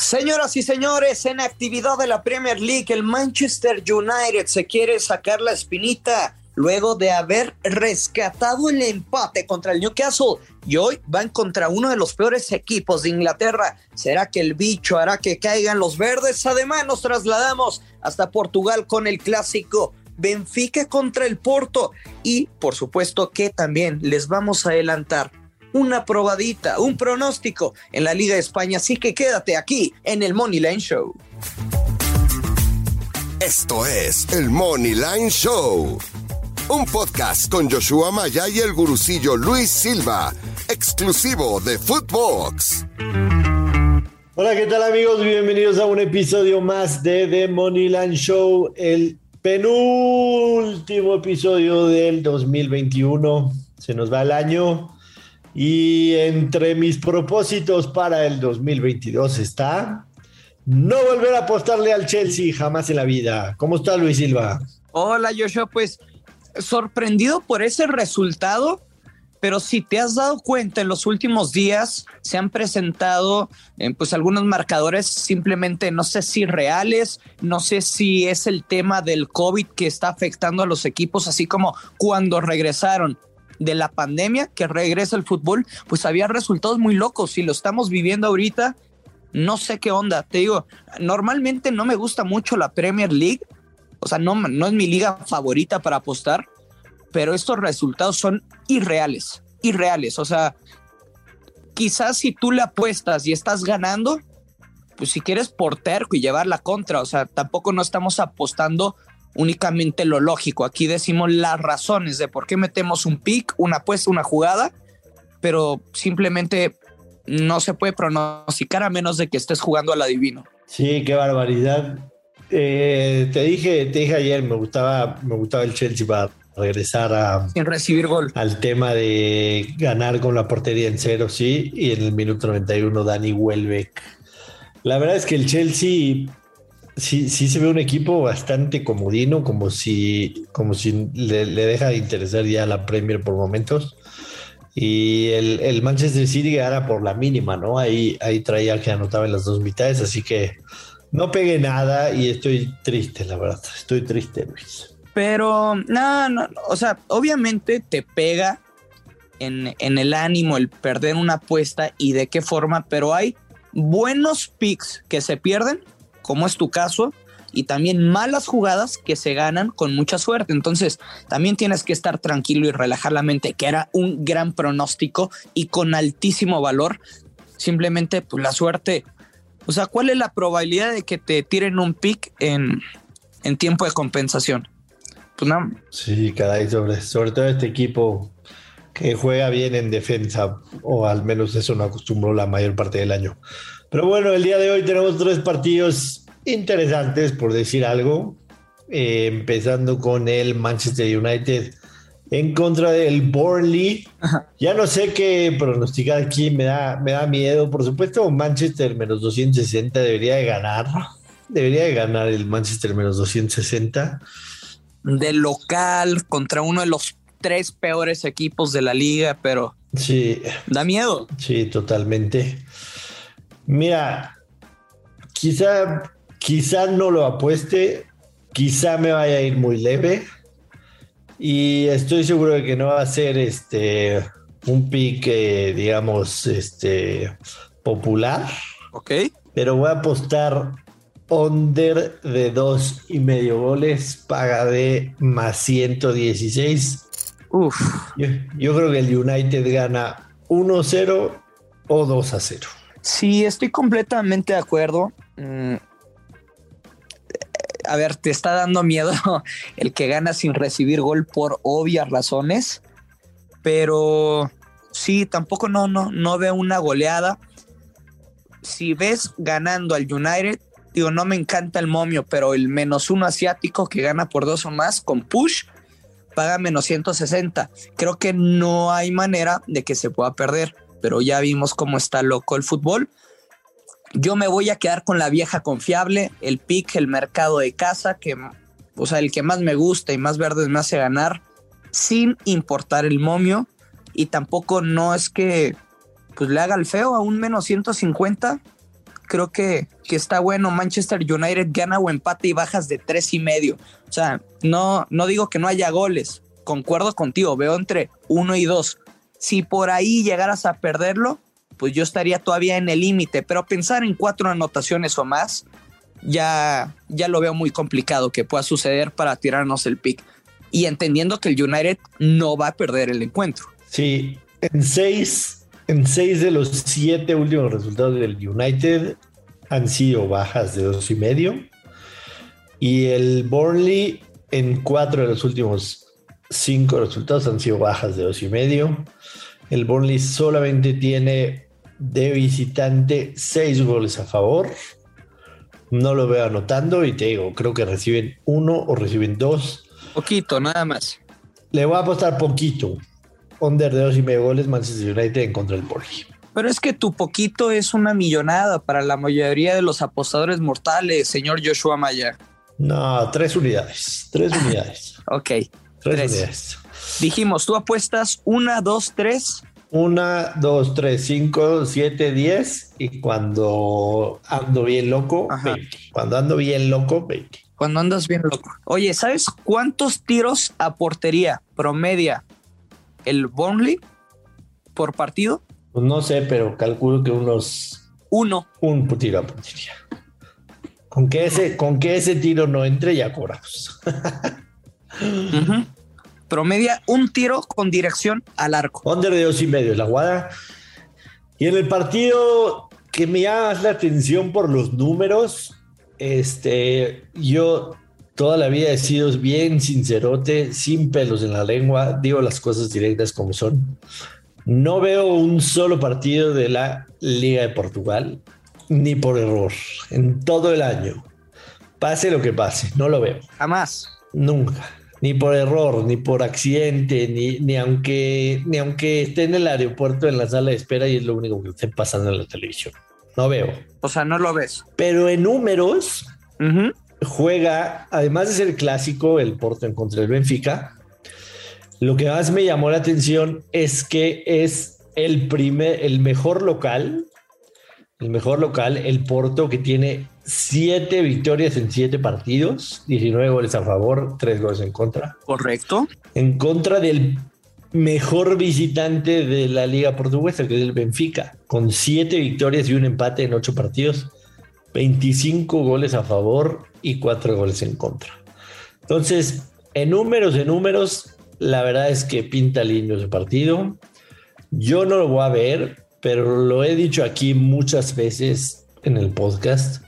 Señoras y señores, en actividad de la Premier League, el Manchester United se quiere sacar la espinita luego de haber rescatado el empate contra el Newcastle y hoy van contra uno de los peores equipos de Inglaterra. ¿Será que el bicho hará que caigan los verdes? Además nos trasladamos hasta Portugal con el clásico Benfica contra el Porto y por supuesto que también les vamos a adelantar una probadita, un pronóstico en la Liga de España, así que quédate aquí en el Money Line Show. Esto es el Money Line Show, un podcast con Joshua Maya y el gurucillo Luis Silva, exclusivo de Footbox. Hola, ¿qué tal amigos? Bienvenidos a un episodio más de The Money Line Show, el penúltimo episodio del 2021. Se nos va el año. Y entre mis propósitos para el 2022 está no volver a apostarle al Chelsea jamás en la vida. ¿Cómo está Luis Silva? Hola Joshua, pues sorprendido por ese resultado, pero si te has dado cuenta en los últimos días se han presentado eh, pues algunos marcadores simplemente no sé si reales, no sé si es el tema del COVID que está afectando a los equipos, así como cuando regresaron de la pandemia que regresa el fútbol, pues había resultados muy locos y lo estamos viviendo ahorita. No sé qué onda, te digo, normalmente no me gusta mucho la Premier League, o sea, no, no es mi liga favorita para apostar, pero estos resultados son irreales, irreales, o sea, quizás si tú le apuestas y estás ganando, pues si quieres por terco y llevar la contra, o sea, tampoco no estamos apostando únicamente lo lógico. Aquí decimos las razones de por qué metemos un pick, una apuesta, una jugada, pero simplemente no se puede pronosticar a menos de que estés jugando al adivino. Sí, qué barbaridad. Eh, te dije, te dije ayer, me gustaba, me gustaba el Chelsea para regresar a sin recibir gol al tema de ganar con la portería en cero, sí, y en el minuto 91 Dani Welbeck. La verdad es que el Chelsea sí, sí se ve un equipo bastante comodino, como si, como si le, deja de interesar ya la Premier por momentos. Y el, Manchester City gana por la mínima, ¿no? Ahí, ahí traía que anotaba en las dos mitades, así que no pegué nada y estoy triste, la verdad. Estoy triste, Luis. Pero, no, no, o sea, obviamente te pega en, en el ánimo el perder una apuesta y de qué forma, pero hay buenos picks que se pierden como es tu caso, y también malas jugadas que se ganan con mucha suerte. Entonces, también tienes que estar tranquilo y relajar la mente, que era un gran pronóstico y con altísimo valor. Simplemente, pues la suerte. O sea, ¿cuál es la probabilidad de que te tiren un pick en, en tiempo de compensación? Pues nada. Sí, caray, sobre, sobre todo este equipo que juega bien en defensa, o al menos eso no acostumbró la mayor parte del año. Pero bueno, el día de hoy tenemos tres partidos interesantes, por decir algo. Eh, empezando con el Manchester United en contra del Burnley. Ya no sé qué pronosticar aquí, me da, me da miedo. Por supuesto, Manchester menos 260 debería de ganar. Debería de ganar el Manchester menos 260. De local contra uno de los tres peores equipos de la liga, pero sí. da miedo. Sí, totalmente. Mira, quizá, quizá no lo apueste, quizá me vaya a ir muy leve y estoy seguro de que no va a ser este un pique, digamos, este popular. Ok. Pero voy a apostar under de dos y medio goles, paga de más 116. Uf. Yo, yo creo que el United gana 1-0 o 2-0. Sí, estoy completamente de acuerdo. Mm, a ver, te está dando miedo el que gana sin recibir gol por obvias razones, pero sí, tampoco no, no, no veo una goleada. Si ves ganando al United, digo, no me encanta el momio, pero el menos uno asiático que gana por dos o más con push paga menos 160. Creo que no hay manera de que se pueda perder pero ya vimos cómo está loco el fútbol. Yo me voy a quedar con la vieja confiable, el pick, el mercado de casa, que, o sea, el que más me gusta y más verdes me hace ganar, sin importar el momio. Y tampoco no es que pues le haga el feo a un menos 150. creo que, que está bueno. Manchester United gana o empate y bajas de tres y medio. O sea, no, no digo que no haya goles. Concuerdo contigo, veo entre uno y dos. Si por ahí llegaras a perderlo, pues yo estaría todavía en el límite, pero pensar en cuatro anotaciones o más, ya, ya lo veo muy complicado que pueda suceder para tirarnos el pick. Y entendiendo que el United no va a perder el encuentro. Sí, en seis, en seis de los siete últimos resultados del United han sido bajas de dos y medio. Y el Burnley en cuatro de los últimos cinco resultados han sido bajas de dos y medio. El Burnley solamente tiene de visitante seis goles a favor. No lo veo anotando y te digo, creo que reciben uno o reciben dos. Poquito, nada más. Le voy a apostar poquito. Under de dos y medio goles Manchester United en contra del Burnley. Pero es que tu poquito es una millonada para la mayoría de los apostadores mortales, señor Joshua Maya. No, tres unidades. Tres unidades. ok. Tres, Tres. Dijimos, tú apuestas una, dos, tres. Una, dos, tres, cinco, siete, diez. Y cuando ando bien loco, Ajá. 20. Cuando ando bien loco, 20. Cuando andas bien loco. Oye, ¿sabes cuántos tiros a portería promedia el Burnley por partido? Pues no sé, pero calculo que unos Uno. un tiro a puntería. Con que ese, con que ese tiro no entre, ya cobramos. Ujú. Promedia un tiro con dirección al arco. Under de dos y medio es la guada. Y en el partido que me llama la atención por los números, este, yo toda la vida he sido bien sincerote, sin pelos en la lengua, digo las cosas directas como son. No veo un solo partido de la Liga de Portugal, ni por error, en todo el año. Pase lo que pase, no lo veo. Jamás. Nunca. Ni por error, ni por accidente, ni, ni, aunque, ni aunque esté en el aeropuerto en la sala de espera y es lo único que esté pasando en la televisión. No veo. O sea, no lo ves. Pero en números juega, además de ser clásico, el Porto en contra del Benfica. Lo que más me llamó la atención es que es el primer, el mejor local, el mejor local, el Porto que tiene siete victorias en siete partidos, 19 goles a favor, tres goles en contra, Correcto. en contra del mejor visitante de la liga portuguesa, que es el Benfica, con siete victorias y un empate en ocho partidos, 25 goles a favor y cuatro goles en contra. Entonces, en números, en números, la verdad es que pinta lindo ese partido. Yo no lo voy a ver, pero lo he dicho aquí muchas veces en el podcast.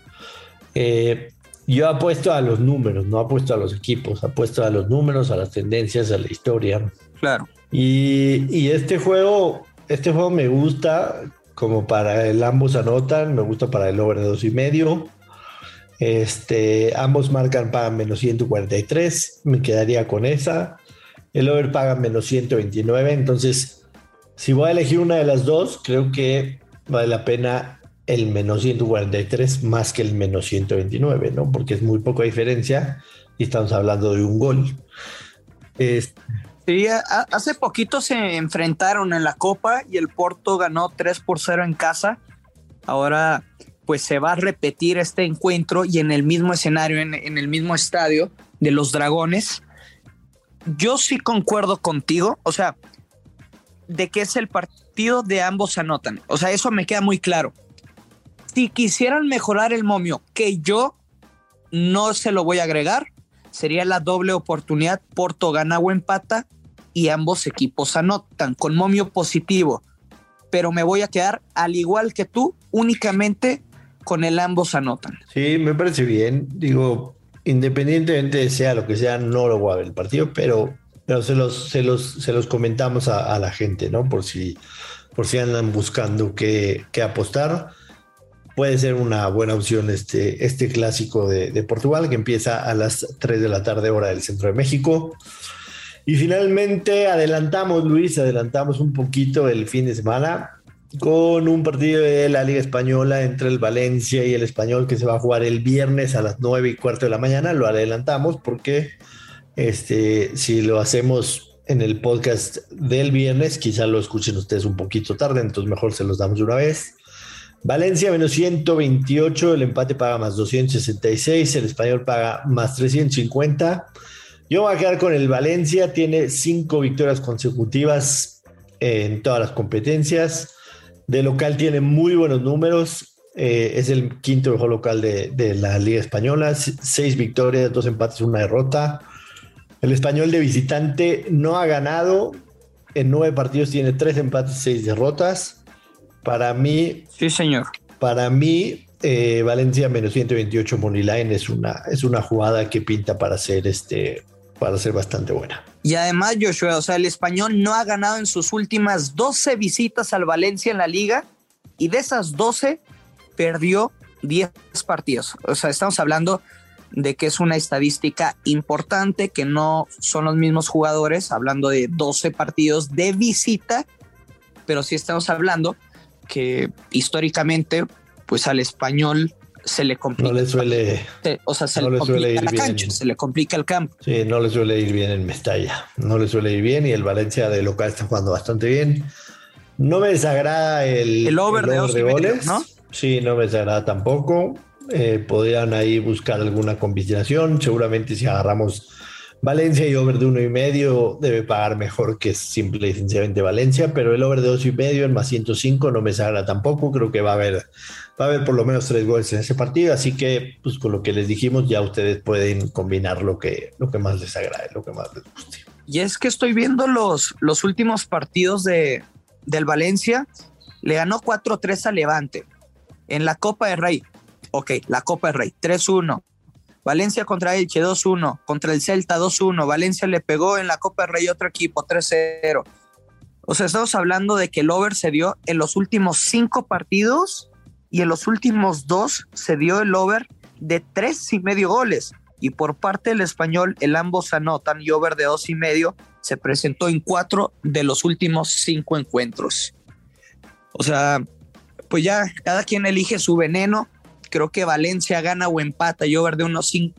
Eh, yo apuesto a los números, no apuesto a los equipos, apuesto a los números, a las tendencias, a la historia. Claro. Y, y este juego, este juego me gusta como para el ambos anotan, me gusta para el over de dos y medio. Este, ambos marcan para menos 143, me quedaría con esa. El over paga menos 129, entonces si voy a elegir una de las dos, creo que vale la pena el menos 143 más que el menos 129, ¿no? Porque es muy poca diferencia y estamos hablando de un gol. Este, Sí, hace poquito se enfrentaron en la Copa y el Porto ganó 3 por 0 en casa. Ahora, pues se va a repetir este encuentro y en el mismo escenario, en, en el mismo estadio de los Dragones. Yo sí concuerdo contigo, o sea, de que es el partido de ambos anotan. O sea, eso me queda muy claro. Si quisieran mejorar el momio, que yo no se lo voy a agregar, sería la doble oportunidad. Porto gana o empata y ambos equipos anotan con momio positivo. Pero me voy a quedar, al igual que tú, únicamente con el ambos anotan. Sí, me parece bien. Digo, independientemente de sea lo que sea, no lo voy a ver el partido, pero, pero se, los, se, los, se los comentamos a, a la gente, ¿no? Por si, por si andan buscando qué, qué apostar. Puede ser una buena opción este, este clásico de, de Portugal que empieza a las 3 de la tarde, hora del centro de México. Y finalmente adelantamos, Luis, adelantamos un poquito el fin de semana con un partido de la Liga Española entre el Valencia y el Español que se va a jugar el viernes a las 9 y cuarto de la mañana. Lo adelantamos porque este, si lo hacemos en el podcast del viernes, quizá lo escuchen ustedes un poquito tarde, entonces mejor se los damos de una vez. Valencia menos 128, el empate paga más 266, el español paga más 350. Yo voy a quedar con el Valencia, tiene cinco victorias consecutivas en todas las competencias. De local tiene muy buenos números, eh, es el quinto mejor local de, de, la Liga Española, seis victorias, dos empates, una derrota. El español de visitante no ha ganado, en nueve partidos tiene tres empates, seis derrotas. Para mí. Sí, señor. Para mí, eh, Valencia menos 128 Moneyline es una, es una jugada que pinta para ser este para ser bastante buena. Y además, Joshua, o sea, el español no ha ganado en sus últimas 12 visitas al Valencia en la liga y de esas 12 perdió 10 partidos. O sea, estamos hablando de que es una estadística importante, que no son los mismos jugadores, hablando de 12 partidos de visita, pero sí estamos hablando que históricamente, pues al español se le complica. No le suele. o sea, se le, complica la cancha, se le complica el campo. Sí, no le suele ir bien en Mestalla. No le suele ir bien y el Valencia de local está jugando bastante bien. No me desagrada el, el over, de, goles. ¿no? Sí, no me desagrada tampoco. Eh, podrían ahí buscar alguna combinación. Seguramente si agarramos Valencia y over de uno y medio debe pagar mejor que simple y sencillamente Valencia, pero el over de dos y medio en más 105 no me sagra tampoco. Creo que va a haber, va a haber por lo menos tres goles en ese partido. Así que, pues con lo que les dijimos, ya ustedes pueden combinar lo que, lo que más les agrade, lo que más les guste. Y es que estoy viendo los, los últimos partidos de, del Valencia. Le ganó 4-3 a Levante en la Copa de Rey. Ok, la Copa de Rey, 3-1. Valencia contra Elche 2-1, contra el Celta 2-1, Valencia le pegó en la Copa del Rey otro equipo 3-0. O sea, estamos hablando de que el over se dio en los últimos cinco partidos y en los últimos dos se dio el over de tres y medio goles. Y por parte del español, el ambos anotan y over de dos y medio se presentó en cuatro de los últimos cinco encuentros. O sea, pues ya cada quien elige su veneno creo que Valencia gana o empata y over de 1.5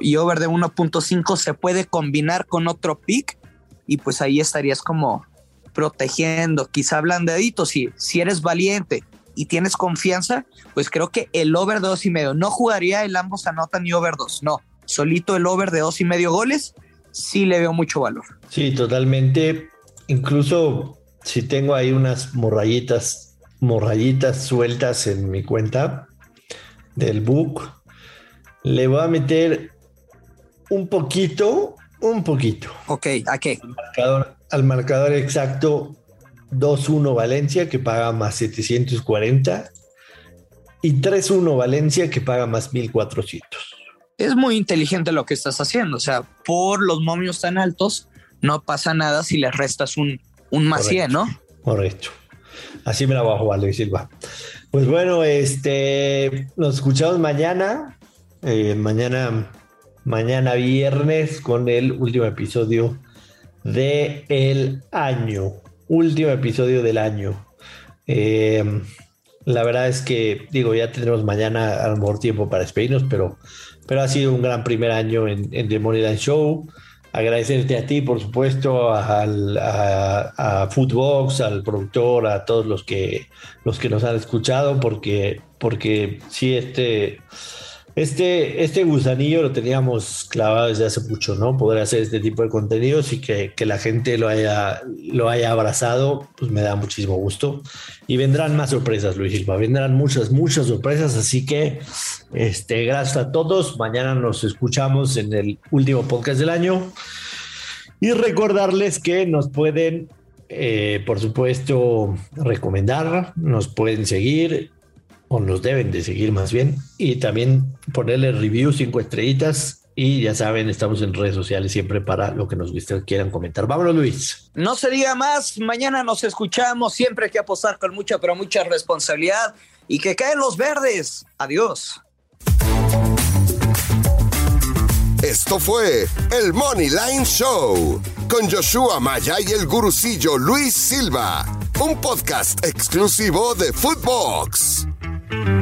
y over de 1.5 se puede combinar con otro pick y pues ahí estarías como protegiendo, quizá blandadito, si, si eres valiente y tienes confianza, pues creo que el over de dos y medio, no jugaría el ambos anotan ni over dos, no, solito el over de dos y medio goles, sí le veo mucho valor. Sí, totalmente, incluso si tengo ahí unas morrayitas, morrayitas sueltas en mi cuenta, del book. Le voy a meter un poquito, un poquito. Ok, ¿a qué? Al marcador, al marcador exacto 2-1 Valencia que paga más 740 y 3-1 Valencia que paga más 1400. Es muy inteligente lo que estás haciendo, o sea, por los momios tan altos no pasa nada si le restas un, un más 100, ¿no? Correcto. Así me la voy a jugar, Luis Silva. Pues bueno, este, nos escuchamos mañana, eh, mañana, mañana viernes con el último episodio del el año, último episodio del año. Eh, la verdad es que, digo, ya tendremos mañana a lo mejor tiempo para despedirnos, pero, pero ha sido un gran primer año en, en The Money Show agradecerte a ti, por supuesto, al, a, Footbox, al productor, a todos los que, los que nos han escuchado, porque, porque sí, este, este, este gusanillo lo teníamos clavado desde hace mucho, ¿no? Poder hacer este tipo de contenidos y que, que, la gente lo haya, lo haya abrazado, pues me da muchísimo gusto. Y vendrán más sorpresas, Luis Silva, vendrán muchas, muchas sorpresas, así que este, gracias a todos. Mañana nos escuchamos en el último podcast del año. Y recordarles que nos pueden, eh, por supuesto, recomendar, nos pueden seguir o nos deben de seguir más bien, y también ponerle review cinco estrellitas. Y ya saben, estamos en redes sociales siempre para lo que nos quieran comentar. Vámonos, Luis. No se diga más. Mañana nos escuchamos. Siempre hay que apostar con mucha, pero mucha responsabilidad. Y que caen los verdes. Adiós. Esto fue el Money Line Show con Joshua Maya y el gurucillo Luis Silva, un podcast exclusivo de Footbox. Mm-hmm.